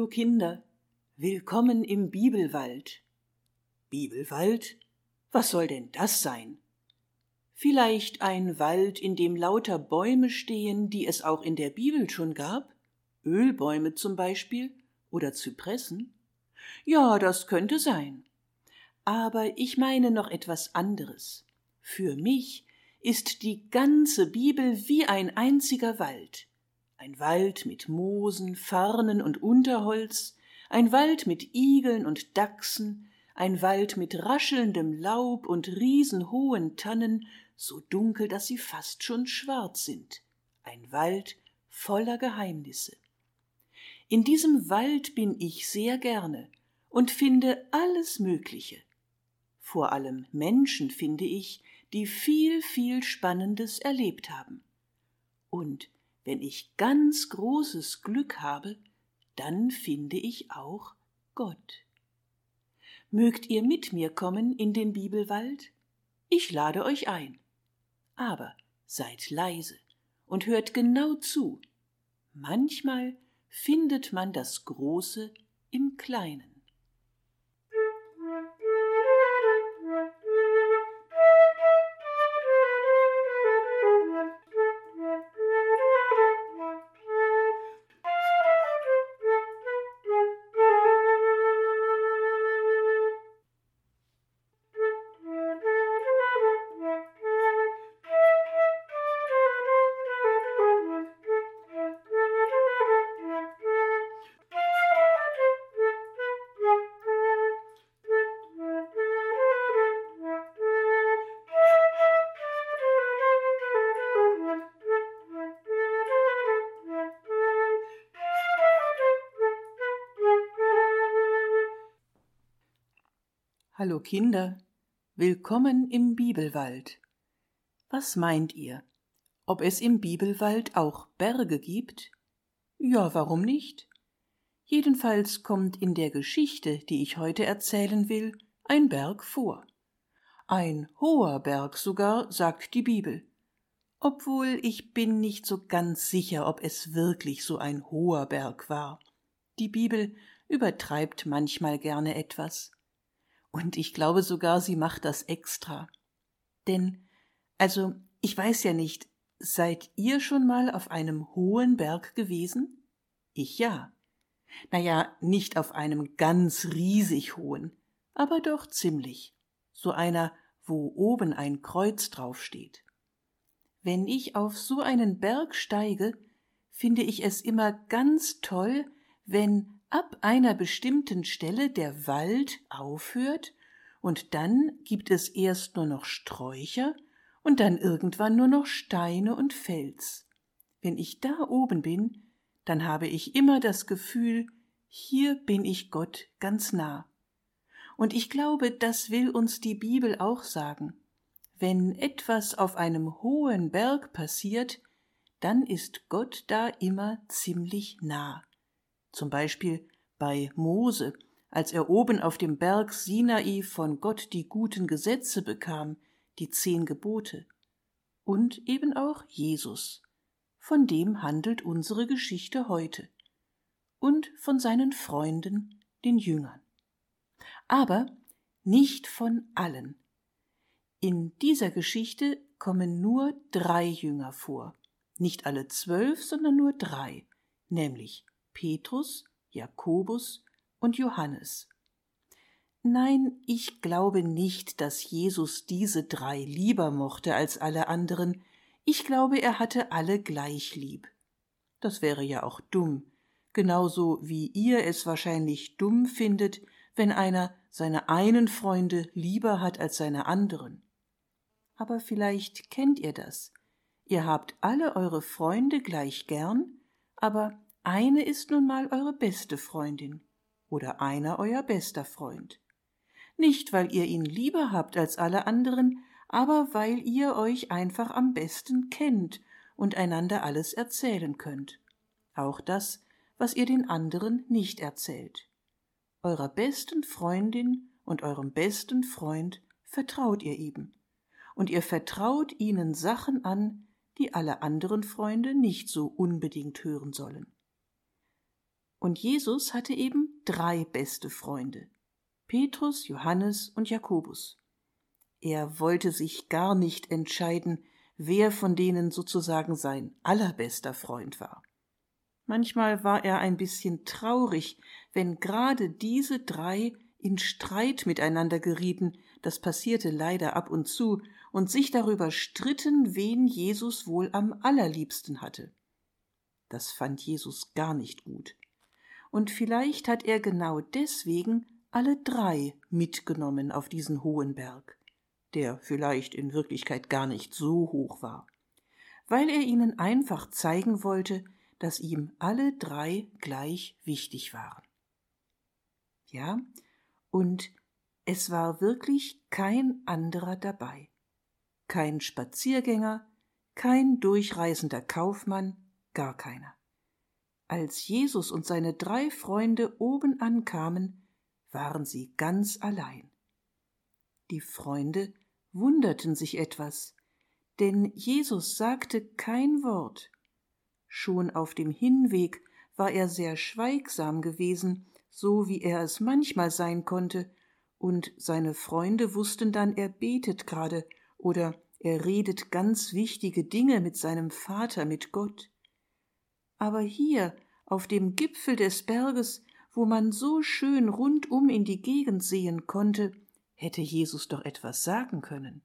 Hallo Kinder, willkommen im Bibelwald. Bibelwald? Was soll denn das sein? Vielleicht ein Wald, in dem lauter Bäume stehen, die es auch in der Bibel schon gab? Ölbäume zum Beispiel oder Zypressen? Ja, das könnte sein. Aber ich meine noch etwas anderes. Für mich ist die ganze Bibel wie ein einziger Wald. Ein Wald mit Moosen, Farnen und Unterholz, ein Wald mit Igeln und Dachsen, ein Wald mit raschelndem Laub und riesenhohen Tannen, so dunkel, dass sie fast schon schwarz sind, ein Wald voller Geheimnisse. In diesem Wald bin ich sehr gerne und finde alles Mögliche. Vor allem Menschen finde ich, die viel, viel Spannendes erlebt haben. Und wenn ich ganz großes Glück habe, dann finde ich auch Gott. Mögt ihr mit mir kommen in den Bibelwald? Ich lade euch ein. Aber seid leise und hört genau zu. Manchmal findet man das Große im Kleinen. Hallo Kinder, willkommen im Bibelwald. Was meint ihr? Ob es im Bibelwald auch Berge gibt? Ja, warum nicht? Jedenfalls kommt in der Geschichte, die ich heute erzählen will, ein Berg vor. Ein hoher Berg sogar, sagt die Bibel. Obwohl ich bin nicht so ganz sicher, ob es wirklich so ein hoher Berg war. Die Bibel übertreibt manchmal gerne etwas. Und ich glaube sogar, sie macht das extra. Denn, also, ich weiß ja nicht, seid ihr schon mal auf einem hohen Berg gewesen? Ich ja. Naja, nicht auf einem ganz riesig hohen, aber doch ziemlich. So einer, wo oben ein Kreuz draufsteht. Wenn ich auf so einen Berg steige, finde ich es immer ganz toll, wenn ab einer bestimmten Stelle der Wald aufhört und dann gibt es erst nur noch Sträucher und dann irgendwann nur noch Steine und Fels. Wenn ich da oben bin, dann habe ich immer das Gefühl, hier bin ich Gott ganz nah. Und ich glaube, das will uns die Bibel auch sagen. Wenn etwas auf einem hohen Berg passiert, dann ist Gott da immer ziemlich nah zum Beispiel bei Mose, als er oben auf dem Berg Sinai von Gott die guten Gesetze bekam, die zehn Gebote, und eben auch Jesus, von dem handelt unsere Geschichte heute, und von seinen Freunden, den Jüngern. Aber nicht von allen. In dieser Geschichte kommen nur drei Jünger vor, nicht alle zwölf, sondern nur drei, nämlich Petrus, Jakobus und Johannes. Nein, ich glaube nicht, dass Jesus diese drei lieber mochte als alle anderen, ich glaube, er hatte alle gleich lieb. Das wäre ja auch dumm, genauso wie ihr es wahrscheinlich dumm findet, wenn einer seine einen Freunde lieber hat als seine anderen. Aber vielleicht kennt ihr das. Ihr habt alle eure Freunde gleich gern, aber eine ist nun mal eure beste Freundin oder einer euer bester Freund. Nicht, weil ihr ihn lieber habt als alle anderen, aber weil ihr euch einfach am besten kennt und einander alles erzählen könnt. Auch das, was ihr den anderen nicht erzählt. Eurer besten Freundin und eurem besten Freund vertraut ihr eben. Und ihr vertraut ihnen Sachen an, die alle anderen Freunde nicht so unbedingt hören sollen. Und Jesus hatte eben drei beste Freunde Petrus, Johannes und Jakobus. Er wollte sich gar nicht entscheiden, wer von denen sozusagen sein allerbester Freund war. Manchmal war er ein bisschen traurig, wenn gerade diese drei in Streit miteinander gerieten, das passierte leider ab und zu, und sich darüber stritten, wen Jesus wohl am allerliebsten hatte. Das fand Jesus gar nicht gut. Und vielleicht hat er genau deswegen alle drei mitgenommen auf diesen hohen Berg, der vielleicht in Wirklichkeit gar nicht so hoch war, weil er ihnen einfach zeigen wollte, dass ihm alle drei gleich wichtig waren. Ja, und es war wirklich kein anderer dabei. Kein Spaziergänger, kein durchreisender Kaufmann, gar keiner. Als Jesus und seine drei Freunde oben ankamen, waren sie ganz allein. Die Freunde wunderten sich etwas, denn Jesus sagte kein Wort, Schon auf dem Hinweg war er sehr schweigsam gewesen, so wie er es manchmal sein konnte, und seine Freunde wussten dann, er betet gerade oder er redet ganz wichtige Dinge mit seinem Vater, mit Gott. Aber hier, auf dem Gipfel des Berges, wo man so schön rundum in die Gegend sehen konnte, hätte Jesus doch etwas sagen können.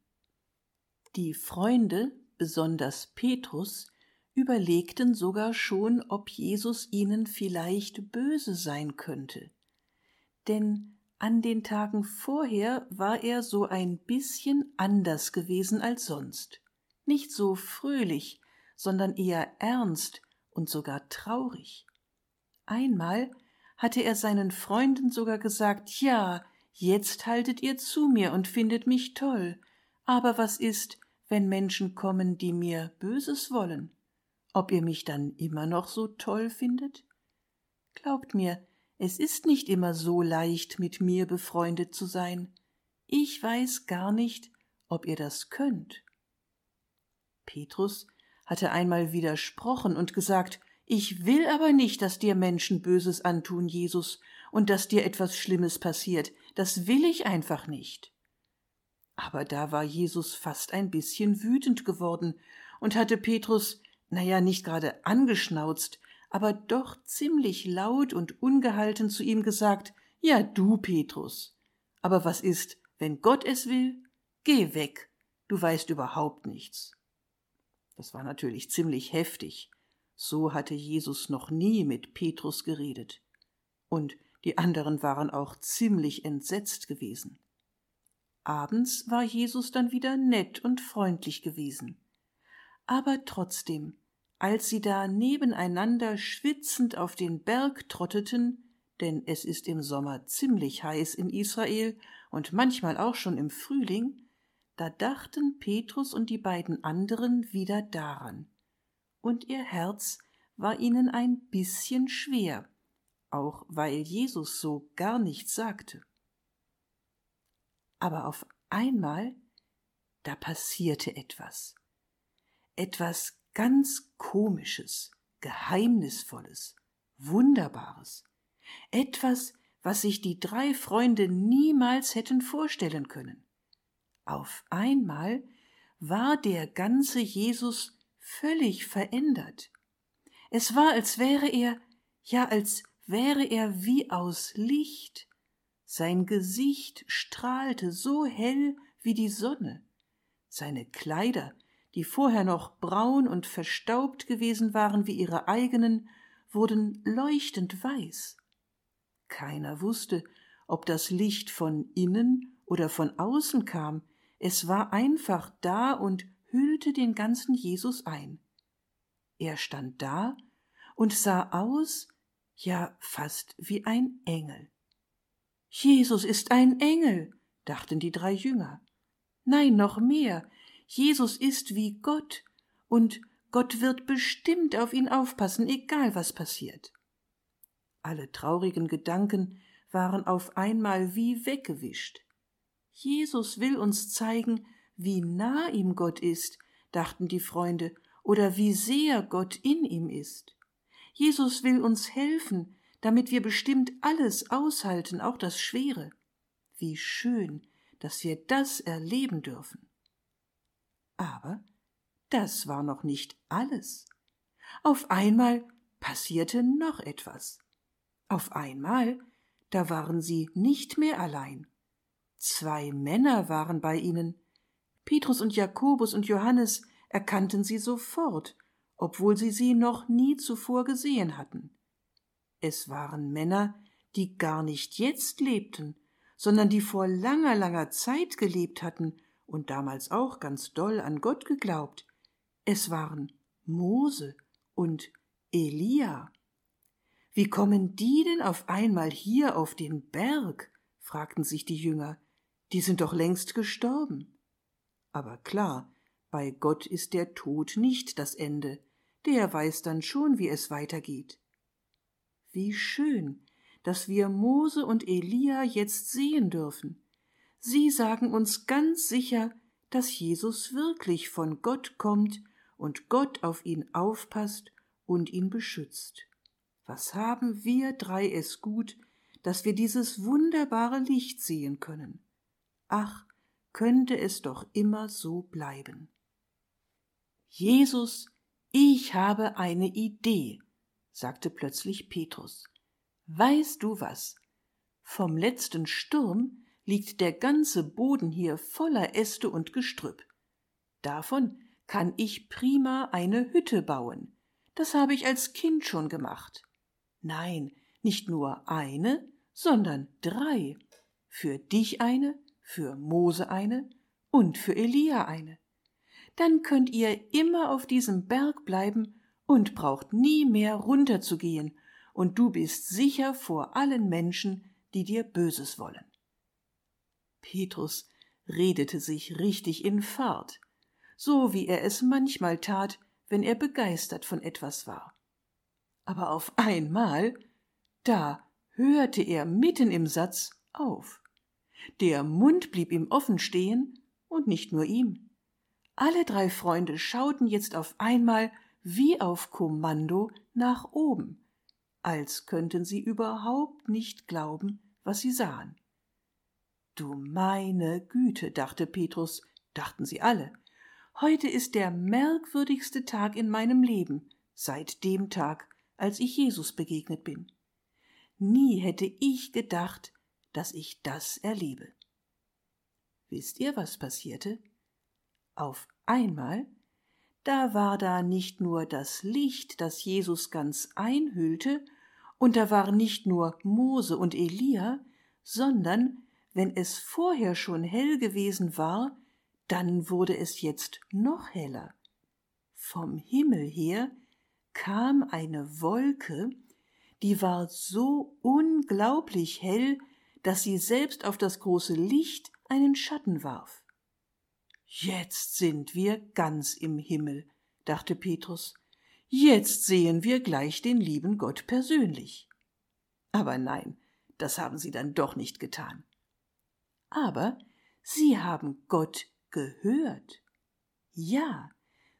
Die Freunde, besonders Petrus, überlegten sogar schon, ob Jesus ihnen vielleicht böse sein könnte. Denn an den Tagen vorher war er so ein bisschen anders gewesen als sonst. Nicht so fröhlich, sondern eher ernst und sogar traurig. Einmal hatte er seinen Freunden sogar gesagt, ja, jetzt haltet ihr zu mir und findet mich toll, aber was ist, wenn Menschen kommen, die mir Böses wollen? ob ihr mich dann immer noch so toll findet? Glaubt mir, es ist nicht immer so leicht, mit mir befreundet zu sein. Ich weiß gar nicht, ob ihr das könnt. Petrus hatte einmal widersprochen und gesagt, ich will aber nicht, dass dir Menschen Böses antun, Jesus, und dass dir etwas Schlimmes passiert. Das will ich einfach nicht. Aber da war Jesus fast ein bisschen wütend geworden und hatte Petrus naja, nicht gerade angeschnauzt, aber doch ziemlich laut und ungehalten zu ihm gesagt, ja du, Petrus. Aber was ist, wenn Gott es will? Geh weg, du weißt überhaupt nichts. Das war natürlich ziemlich heftig. So hatte Jesus noch nie mit Petrus geredet. Und die anderen waren auch ziemlich entsetzt gewesen. Abends war Jesus dann wieder nett und freundlich gewesen. Aber trotzdem, als sie da nebeneinander schwitzend auf den Berg trotteten, denn es ist im Sommer ziemlich heiß in Israel und manchmal auch schon im Frühling, da dachten Petrus und die beiden anderen wieder daran, und ihr Herz war ihnen ein bisschen schwer, auch weil Jesus so gar nichts sagte. Aber auf einmal, da passierte etwas etwas ganz Komisches, Geheimnisvolles, Wunderbares, etwas, was sich die drei Freunde niemals hätten vorstellen können. Auf einmal war der ganze Jesus völlig verändert. Es war, als wäre er, ja, als wäre er wie aus Licht. Sein Gesicht strahlte so hell wie die Sonne. Seine Kleider die vorher noch braun und verstaubt gewesen waren wie ihre eigenen, wurden leuchtend weiß. Keiner wusste, ob das Licht von innen oder von außen kam, es war einfach da und hüllte den ganzen Jesus ein. Er stand da und sah aus, ja fast wie ein Engel. Jesus ist ein Engel, dachten die drei Jünger. Nein, noch mehr, Jesus ist wie Gott und Gott wird bestimmt auf ihn aufpassen, egal was passiert. Alle traurigen Gedanken waren auf einmal wie weggewischt. Jesus will uns zeigen, wie nah ihm Gott ist, dachten die Freunde, oder wie sehr Gott in ihm ist. Jesus will uns helfen, damit wir bestimmt alles aushalten, auch das Schwere. Wie schön, dass wir das erleben dürfen. Aber das war noch nicht alles. Auf einmal passierte noch etwas. Auf einmal, da waren sie nicht mehr allein. Zwei Männer waren bei ihnen. Petrus und Jakobus und Johannes erkannten sie sofort, obwohl sie sie noch nie zuvor gesehen hatten. Es waren Männer, die gar nicht jetzt lebten, sondern die vor langer, langer Zeit gelebt hatten und damals auch ganz doll an Gott geglaubt. Es waren Mose und Elia. Wie kommen die denn auf einmal hier auf den Berg? fragten sich die Jünger. Die sind doch längst gestorben. Aber klar, bei Gott ist der Tod nicht das Ende, der weiß dann schon, wie es weitergeht. Wie schön, dass wir Mose und Elia jetzt sehen dürfen. Sie sagen uns ganz sicher, dass Jesus wirklich von Gott kommt und Gott auf ihn aufpasst und ihn beschützt. Was haben wir drei es gut, dass wir dieses wunderbare Licht sehen können. Ach, könnte es doch immer so bleiben. Jesus, ich habe eine Idee, sagte plötzlich Petrus. Weißt du was? Vom letzten Sturm liegt der ganze Boden hier voller Äste und Gestrüpp. Davon kann ich prima eine Hütte bauen. Das habe ich als Kind schon gemacht. Nein, nicht nur eine, sondern drei. Für dich eine, für Mose eine und für Elia eine. Dann könnt ihr immer auf diesem Berg bleiben und braucht nie mehr runterzugehen, und du bist sicher vor allen Menschen, die dir Böses wollen. Petrus redete sich richtig in Fahrt, so wie er es manchmal tat, wenn er begeistert von etwas war. Aber auf einmal, da hörte er mitten im Satz auf. Der Mund blieb ihm offen stehen, und nicht nur ihm. Alle drei Freunde schauten jetzt auf einmal wie auf Kommando nach oben, als könnten sie überhaupt nicht glauben, was sie sahen. Du meine Güte, dachte Petrus, dachten sie alle. Heute ist der merkwürdigste Tag in meinem Leben, seit dem Tag, als ich Jesus begegnet bin. Nie hätte ich gedacht, dass ich das erlebe. Wisst ihr, was passierte? Auf einmal da war da nicht nur das Licht, das Jesus ganz einhüllte, und da waren nicht nur Mose und Elia, sondern wenn es vorher schon hell gewesen war, dann wurde es jetzt noch heller. Vom Himmel her kam eine Wolke, die war so unglaublich hell, dass sie selbst auf das große Licht einen Schatten warf. Jetzt sind wir ganz im Himmel, dachte Petrus. Jetzt sehen wir gleich den lieben Gott persönlich. Aber nein, das haben sie dann doch nicht getan. Aber sie haben Gott gehört. Ja,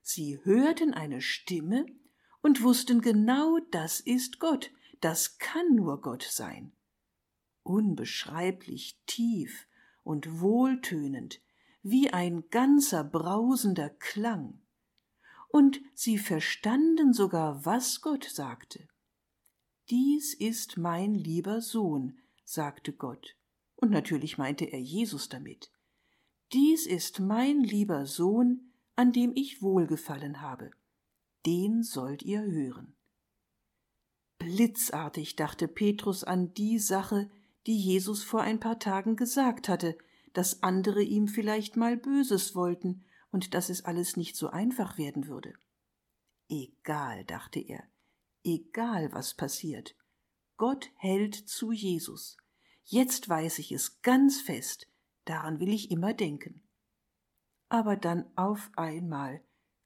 sie hörten eine Stimme und wussten genau, das ist Gott, das kann nur Gott sein. Unbeschreiblich tief und wohltönend, wie ein ganzer brausender Klang. Und sie verstanden sogar, was Gott sagte. Dies ist mein lieber Sohn, sagte Gott, und natürlich meinte er Jesus damit. Dies ist mein lieber Sohn, an dem ich wohlgefallen habe. Den sollt ihr hören. Blitzartig dachte Petrus an die Sache, die Jesus vor ein paar Tagen gesagt hatte, dass andere ihm vielleicht mal Böses wollten und dass es alles nicht so einfach werden würde. Egal, dachte er, egal was passiert. Gott hält zu Jesus. Jetzt weiß ich es ganz fest, daran will ich immer denken. Aber dann auf einmal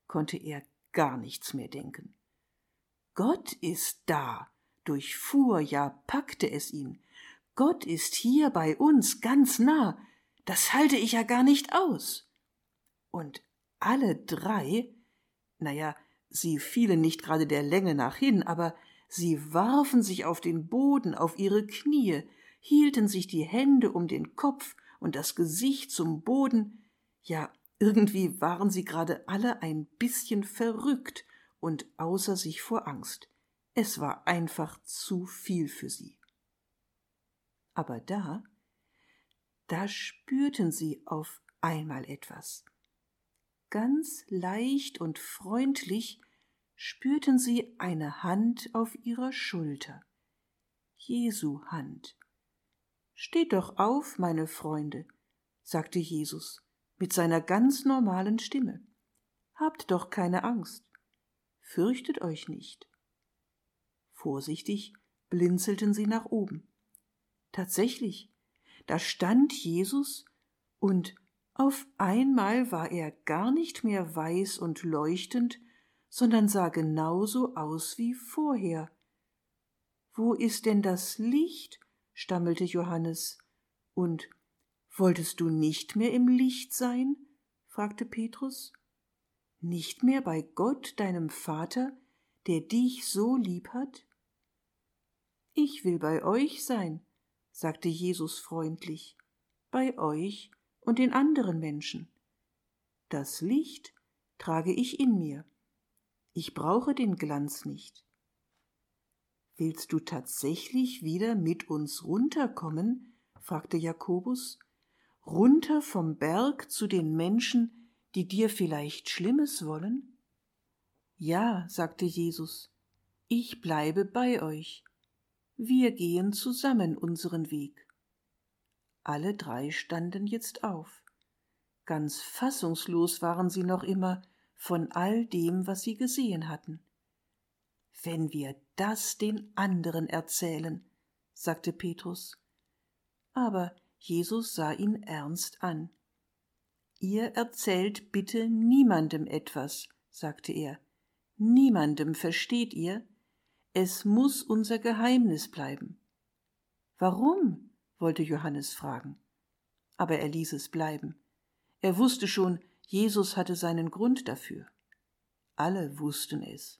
konnte er gar nichts mehr denken. Gott ist da, durchfuhr, ja packte es ihn. Gott ist hier bei uns ganz nah, das halte ich ja gar nicht aus. Und alle drei, na ja, sie fielen nicht gerade der Länge nach hin, aber Sie warfen sich auf den Boden, auf ihre Knie, hielten sich die Hände um den Kopf und das Gesicht zum Boden, ja, irgendwie waren sie gerade alle ein bisschen verrückt und außer sich vor Angst. Es war einfach zu viel für sie. Aber da, da spürten sie auf einmal etwas. Ganz leicht und freundlich spürten sie eine Hand auf ihrer Schulter. Jesu Hand. Steht doch auf, meine Freunde, sagte Jesus mit seiner ganz normalen Stimme. Habt doch keine Angst. Fürchtet euch nicht. Vorsichtig blinzelten sie nach oben. Tatsächlich, da stand Jesus und auf einmal war er gar nicht mehr weiß und leuchtend, sondern sah genauso aus wie vorher. Wo ist denn das Licht? stammelte Johannes. Und wolltest du nicht mehr im Licht sein? fragte Petrus. Nicht mehr bei Gott, deinem Vater, der dich so lieb hat? Ich will bei euch sein, sagte Jesus freundlich, bei euch und den anderen Menschen. Das Licht trage ich in mir. Ich brauche den Glanz nicht. Willst du tatsächlich wieder mit uns runterkommen? fragte Jakobus. Runter vom Berg zu den Menschen, die dir vielleicht Schlimmes wollen? Ja, sagte Jesus, ich bleibe bei euch. Wir gehen zusammen unseren Weg. Alle drei standen jetzt auf. Ganz fassungslos waren sie noch immer von all dem, was sie gesehen hatten. Wenn wir das den anderen erzählen, sagte Petrus. Aber Jesus sah ihn ernst an. Ihr erzählt bitte niemandem etwas, sagte er. Niemandem, versteht ihr? Es muss unser Geheimnis bleiben. Warum? wollte Johannes fragen. Aber er ließ es bleiben. Er wusste schon, Jesus hatte seinen Grund dafür. Alle wussten es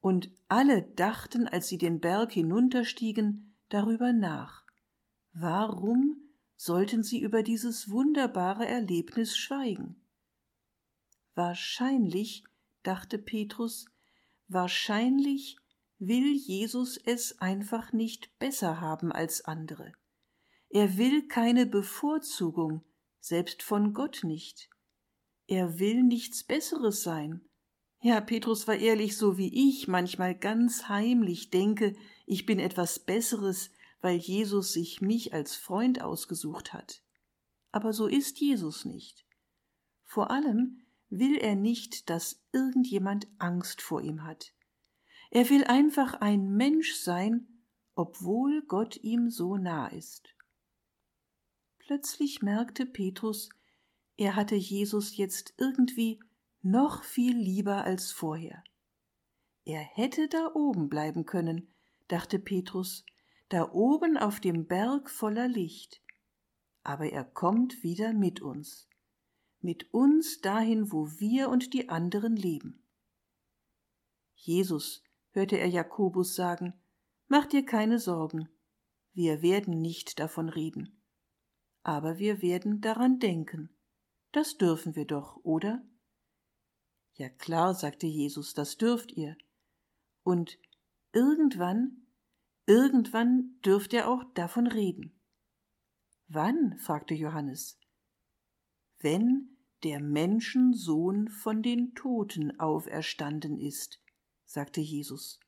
und alle dachten, als sie den Berg hinunterstiegen, darüber nach. Warum sollten sie über dieses wunderbare Erlebnis schweigen? Wahrscheinlich, dachte Petrus, wahrscheinlich will Jesus es einfach nicht besser haben als andere. Er will keine Bevorzugung, selbst von Gott nicht. Er will nichts Besseres sein ja, Petrus war ehrlich so wie ich manchmal ganz heimlich denke, ich bin etwas Besseres, weil Jesus sich mich als Freund ausgesucht hat. Aber so ist Jesus nicht. Vor allem will er nicht, dass irgendjemand Angst vor ihm hat. Er will einfach ein Mensch sein, obwohl Gott ihm so nah ist. Plötzlich merkte Petrus, er hatte Jesus jetzt irgendwie noch viel lieber als vorher. Er hätte da oben bleiben können, dachte Petrus, da oben auf dem Berg voller Licht. Aber er kommt wieder mit uns, mit uns dahin, wo wir und die anderen leben. Jesus, hörte er Jakobus sagen, mach dir keine Sorgen, wir werden nicht davon reden. Aber wir werden daran denken. Das dürfen wir doch, oder? Ja klar, sagte Jesus, das dürft ihr. Und irgendwann, irgendwann dürft ihr auch davon reden. Wann? fragte Johannes. Wenn der Menschensohn von den Toten auferstanden ist, sagte Jesus.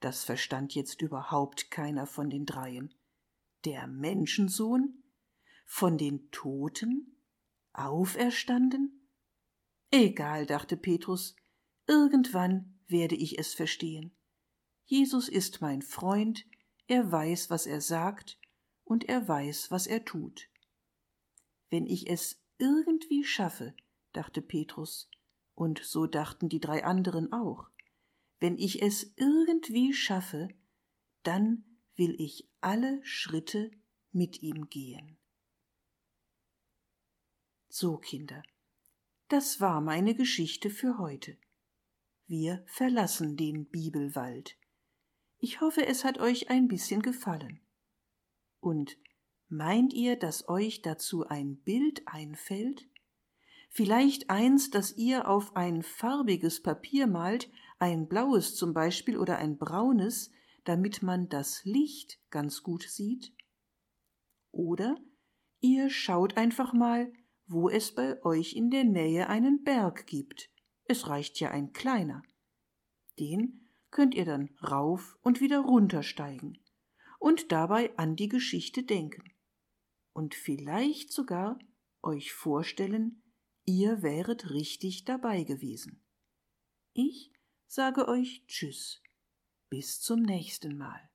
Das verstand jetzt überhaupt keiner von den dreien. Der Menschensohn? Von den Toten? Auferstanden? Egal, dachte Petrus, irgendwann werde ich es verstehen. Jesus ist mein Freund, er weiß, was er sagt, und er weiß, was er tut. Wenn ich es irgendwie schaffe, dachte Petrus, und so dachten die drei anderen auch, wenn ich es irgendwie schaffe, dann will ich alle Schritte mit ihm gehen. So, Kinder, das war meine Geschichte für heute. Wir verlassen den Bibelwald. Ich hoffe, es hat euch ein bisschen gefallen. Und meint ihr, dass euch dazu ein Bild einfällt? Vielleicht eins, das ihr auf ein farbiges Papier malt, ein blaues zum Beispiel oder ein braunes, damit man das Licht ganz gut sieht? Oder ihr schaut einfach mal, wo es bei euch in der Nähe einen Berg gibt. Es reicht ja ein kleiner. Den könnt ihr dann rauf und wieder runtersteigen und dabei an die Geschichte denken. Und vielleicht sogar euch vorstellen, ihr wäret richtig dabei gewesen. Ich sage euch Tschüss, bis zum nächsten Mal.